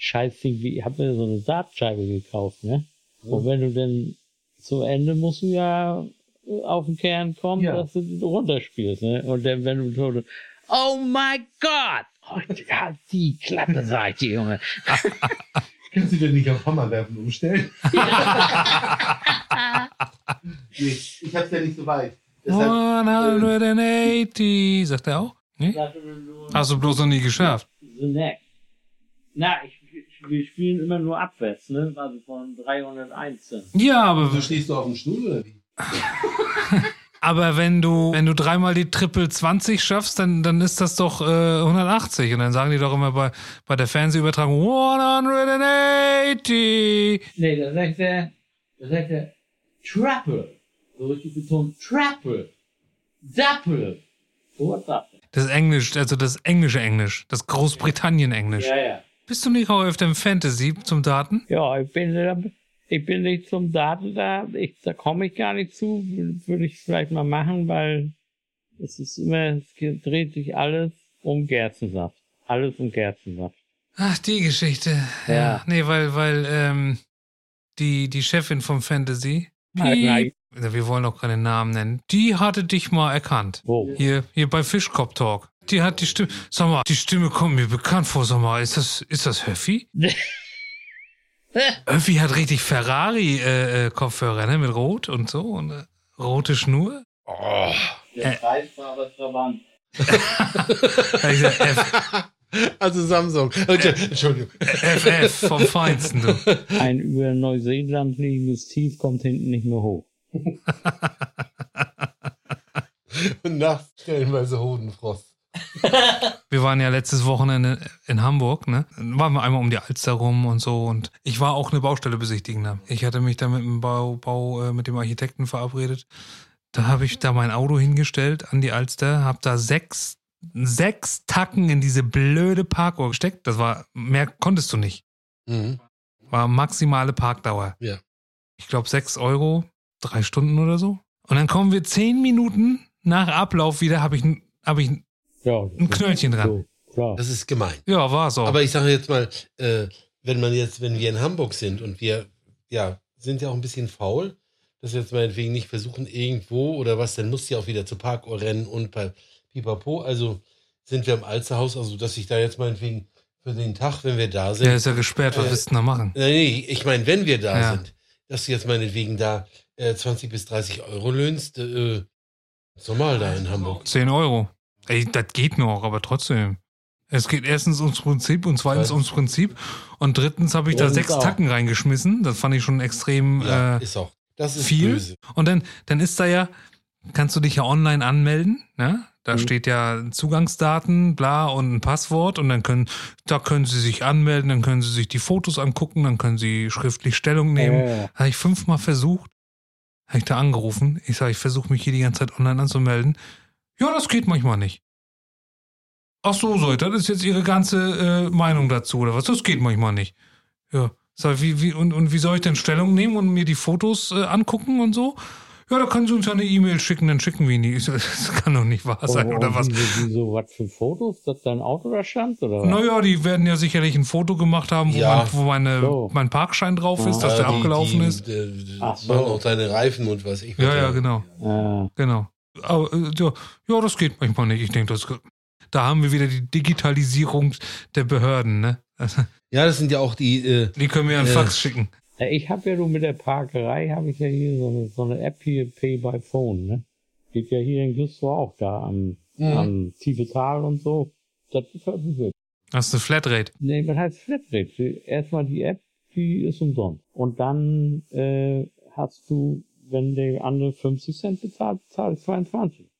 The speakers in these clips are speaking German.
scheiß Ding, wie, ich habe mir so eine Saatscheibe gekauft, ne? Und wenn du dann zu Ende musst du ja auf den Kern kommen, Ja. dass du runterspielst, ne? Und dann, wenn du so, oh mein Gott! Oh, ja, die Klappe Seite, Junge. Kannst du denn nicht auf Hammerwerfen umstellen? nee, ich hab's ja nicht so weit. 180, sagt er auch? Nee? Hast du bloß noch nie geschafft. The next. Na, ich, ich, wir spielen immer nur abwärts, ne? Also von 301. Ja, aber, So stehst du auf dem Stuhl oder wie? aber wenn du wenn du dreimal die Triple 20 schaffst, dann, dann ist das doch äh, 180. Und dann sagen die doch immer bei, bei der Fernsehübertragung 180. Nee, da sagt er, da sagt er, Triple. So richtig betont, Triple. Doppel. So was sagt er. Das Englisch, also das englische Englisch, das Großbritannien-Englisch. Ja, ja. Bist du nicht auch öfter im Fantasy zum Daten? Ja, ich bin, ich bin nicht zum Daten da. Ich, da komme ich gar nicht zu. Würde ich vielleicht mal machen, weil es ist immer, es dreht sich alles um Gerstensaft. Alles um Gerstensaft. Ach, die Geschichte. Ja. Ja. Nee, weil, weil, ähm, die, die Chefin vom Fantasy, Nein, wir wollen auch keine Namen nennen, die hatte dich mal erkannt. Wo? Hier, hier bei Fischkopf Talk. Die hat die Stimme, sag mal, die Stimme kommt mir bekannt vor, sag mal, ist das, ist das Höffi? Höffi hat richtig Ferrari-Kopfhörer, ne, mit Rot und so und äh, rote Schnur. Oh. Der Preis war aber verwandt. Hab ich gesagt, F, Also Samsung. Okay, Entschuldigung. FF vom Feinsten, du. Ein über Neuseeland liegendes Tief kommt hinten nicht mehr hoch. Und nachts stellenweise Hodenfrost. Wir waren ja letztes Wochenende in Hamburg, ne? Dann waren wir einmal um die Alster rum und so und ich war auch eine Baustelle besichtigen da. Ich hatte mich da mit dem Bau, Bau äh, mit dem Architekten verabredet. Da habe ich da mein Auto hingestellt an die Alster, habe da sechs, sechs Tacken in diese blöde Parkuhr gesteckt. Das war, mehr konntest du nicht. Mhm. War maximale Parkdauer. Ja. Ich glaube sechs Euro, drei Stunden oder so. Und dann kommen wir zehn Minuten nach Ablauf wieder, habe ich, hab ich Ja, ein Knöllchen dran. So, klar. Das ist gemein. Ja, war so. Aber ich sage jetzt mal, äh, wenn man jetzt, wenn wir in Hamburg sind und wir, ja, sind ja auch ein bisschen faul, dass wir jetzt meinetwegen nicht versuchen, irgendwo oder was, dann muss ja auch wieder zur Parkuhr rennen und bei Pipapo. Also sind wir im Alsterhaus, also dass ich da jetzt meinetwegen für den Tag, wenn wir da sind. Der ist ja gesperrt, was Äh, willst du denn da machen? Nee, nee, ich meine, wenn wir da Ja. sind, dass du jetzt meinetwegen da äh, 20 bis 30 Euro löhnst, äh, ist normal da in Hamburg. 10 Euro. Ey, das geht noch, aber trotzdem. Es geht erstens ums Prinzip und zweitens ums Prinzip. Und drittens habe ich da Und sechs auch. Tacken reingeschmissen. Das fand ich schon extrem Ja, äh, ist auch. Das ist viel. böse. Und dann, dann ist da ja, kannst du dich ja online anmelden, ne? Da Mhm. steht ja Zugangsdaten, bla und ein Passwort und dann können, da können sie sich anmelden, dann können sie sich die Fotos angucken, dann können sie schriftlich Stellung nehmen. Ja, ja. Habe ich fünfmal versucht. Habe ich da angerufen. Ich sage, ich versuche mich hier die ganze Zeit online anzumelden. Ja, das geht manchmal nicht. Ach so, so, das ist jetzt Ihre ganze äh, Meinung dazu, oder was? Das geht manchmal nicht. Ja. Sag, wie, wie, und, und wie soll ich denn Stellung nehmen und mir die Fotos äh, angucken und so? Ja, da können Sie uns ja eine E-Mail schicken, dann schicken wir Ihnen die. So, Das kann doch nicht wahr sein, Und- oder und was? Wieso, wieso, was für Fotos? Dass dein Auto da stand? Oder was? Naja, die werden ja sicherlich ein Foto gemacht haben, wo, Ja. mein, wo meine, So. mein Parkschein drauf ist, Ja, dass der die- abgelaufen die, ist. Äh, Ach so. machen auch deine Reifen und was ich Ja, ja, genau. Ah, Genau. Aber, äh, ja, ja, das geht manchmal nicht. Ich denke, das, da haben wir wieder die Digitalisierung der Behörden, ne? Also, Ja, das sind ja auch die, äh, Die können mir einen Äh. Fax schicken. Ich habe ja nur mit der Parkerei, habe ich ja hier so eine, so eine App hier, Pay by Phone, ne? Geht ja hier in Güstrow auch da am, Mhm. am tiefe Tal und so. Das ist wirklich. Hast du Flatrate? Nee, was heißt Flatrate? Erstmal die App, die ist umsonst. Und dann äh, hast du, wenn der andere 50 Cent bezahlt, zahlst 22.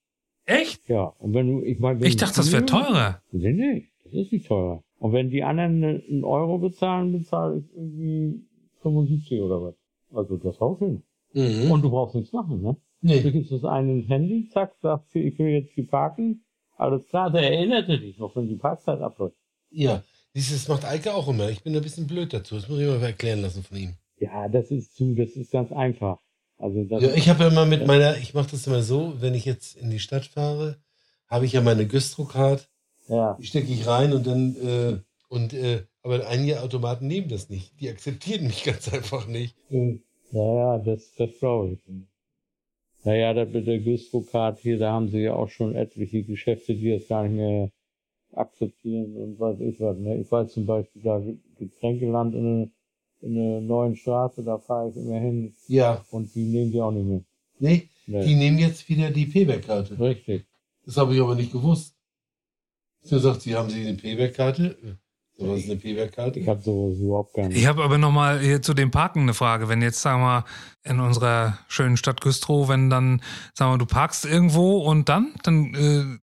Echt? Ja, und wenn du, ich meine, wenn Ich dachte, das wäre teurer. Nee, nee. Das ist nicht teurer. Und wenn die anderen einen Euro bezahlen, bezahle ich irgendwie 75 oder was. Also das haut hin. Mhm. Und du brauchst nichts machen, ne? Du nee. gibst das eine ins Handy, zack, sagst du, ich will jetzt hier parken. Alles klar, der erinnert dich noch, wenn die Parkzeit abläuft. Ja. Siehst du, das macht Eike auch immer. Ich bin ein bisschen blöd dazu. Das muss ich mal erklären lassen von ihm. Ja, das ist zu, das ist ganz einfach. Also Ja, ich habe ja immer mit meiner, ich mache das immer so, wenn ich jetzt in die Stadt fahre, habe ich ja meine Güstrow-Card, ja, die stecke ich rein und dann, äh, und, äh, aber einige Automaten nehmen das nicht. Die akzeptieren mich ganz einfach nicht. ja, ja, das, das glaube ich. Naja, das mit der Güstrow-Card hier, da haben sie ja auch schon etliche Geschäfte, die das gar nicht mehr akzeptieren und weiß ich was. Ne? Ich weiß zum Beispiel, da Getränkeland in in einer neuen Straße, da fahre ich immer hin Ja. und die nehmen die auch nicht mehr. Nee, Nee. die nehmen jetzt wieder die Payback-Karte. Richtig. Das habe ich aber nicht gewusst. Sie sagt, Sie haben Sie eine Payback-Karte? So, was ist eine Payback-Karte? Ich habe sowas überhaupt gar nicht. Ich habe aber nochmal hier zu dem Parken eine Frage. Wenn jetzt, sagen wir mal, in unserer schönen Stadt Güstrow, wenn dann, sagen wir, du parkst irgendwo und dann, dann, äh,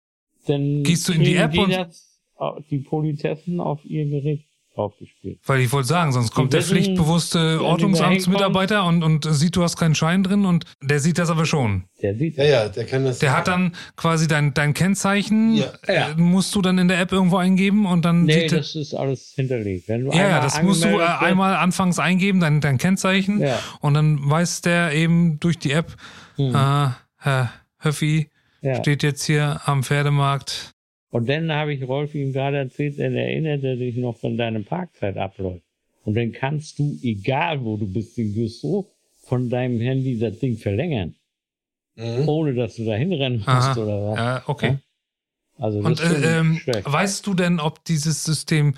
Dann Gehst du in die App die und- das, äh, die Politessen auf ihr Gericht draufgespielt. weil ich wollte sagen, sonst kommt der wissen, pflichtbewusste Ordnungsamtsmitarbeiter und, und sieht, du hast keinen Schein drin und der sieht das aber schon. Der sieht Ja, ja, der kann das. Der hat dann quasi dein, dein Kennzeichen, Ja. Ja. äh, musst du dann in der App irgendwo eingeben und dann Nee, sieht das ist alles hinterlegt. Wenn du Ja, ja, das musst du äh, einmal anfangs eingeben, dein, dein Kennzeichen. Ja. Und dann weiß der eben durch die App, Hm. äh, Herr Höffi ja. steht jetzt hier am Pferdemarkt. Und dann habe ich Rolf ihm gerade erzählt, dann erinnert er dich noch, wenn deine Parkzeit abläuft. Und dann kannst du, egal wo du bist in Güstrow, von deinem Handy das Ding verlängern. Mhm. Ohne dass du da hinrennen musst Aha. oder was. Ja, okay. Also das Und äh, ähm, weißt du denn, ob dieses System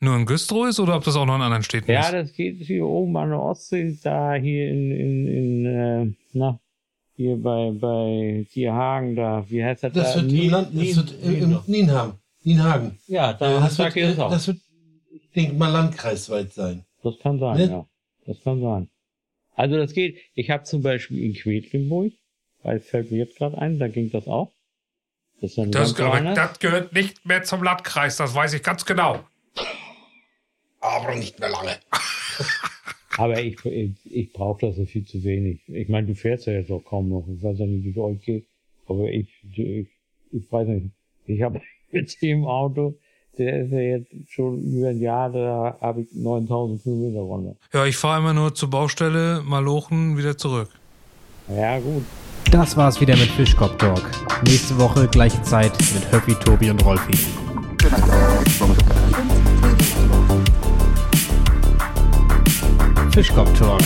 nur in Güstrow ist oder ob das auch noch in anderen Städten Ja, ist? das geht hier oben an der Ostsee, da hier in, in, in äh, na, hier bei, bei Tierhagen, da, wie heißt das Das da? wird Nien- im Land, das Nien- wird im, im Nienhagen. Nienhagen. Ja, da Äh, das, sag wird, ich es äh, auch. das wird, ich denke mal, landkreisweit sein. Das kann sein, Ne? ja. Das kann sein. Also das geht. Ich habe zum Beispiel in Quedlinburg, weil fällt mir jetzt gerade ein, da ging das auch. Das, Das, woanders. das gehört nicht mehr zum Landkreis, das weiß ich ganz genau. Aber nicht mehr lange. Aber ich, ich, ich brauche das so viel zu wenig. Ich meine, du fährst ja jetzt auch kaum noch. Ich weiß ja nicht, wie es euch geht. Aber ich, ich, ich weiß nicht. Ich habe mit dem Auto, der ist ja jetzt schon über ein Jahr, da habe ich 9000 Kilometer runter. Ja, ich fahre immer nur zur Baustelle, Malochen, wieder zurück. Ja, gut. Das war's wieder mit Fischkopf Talk. Nächste Woche gleiche Zeit mit Höffi, Tobi und Rolfi. Fischkopf Talk,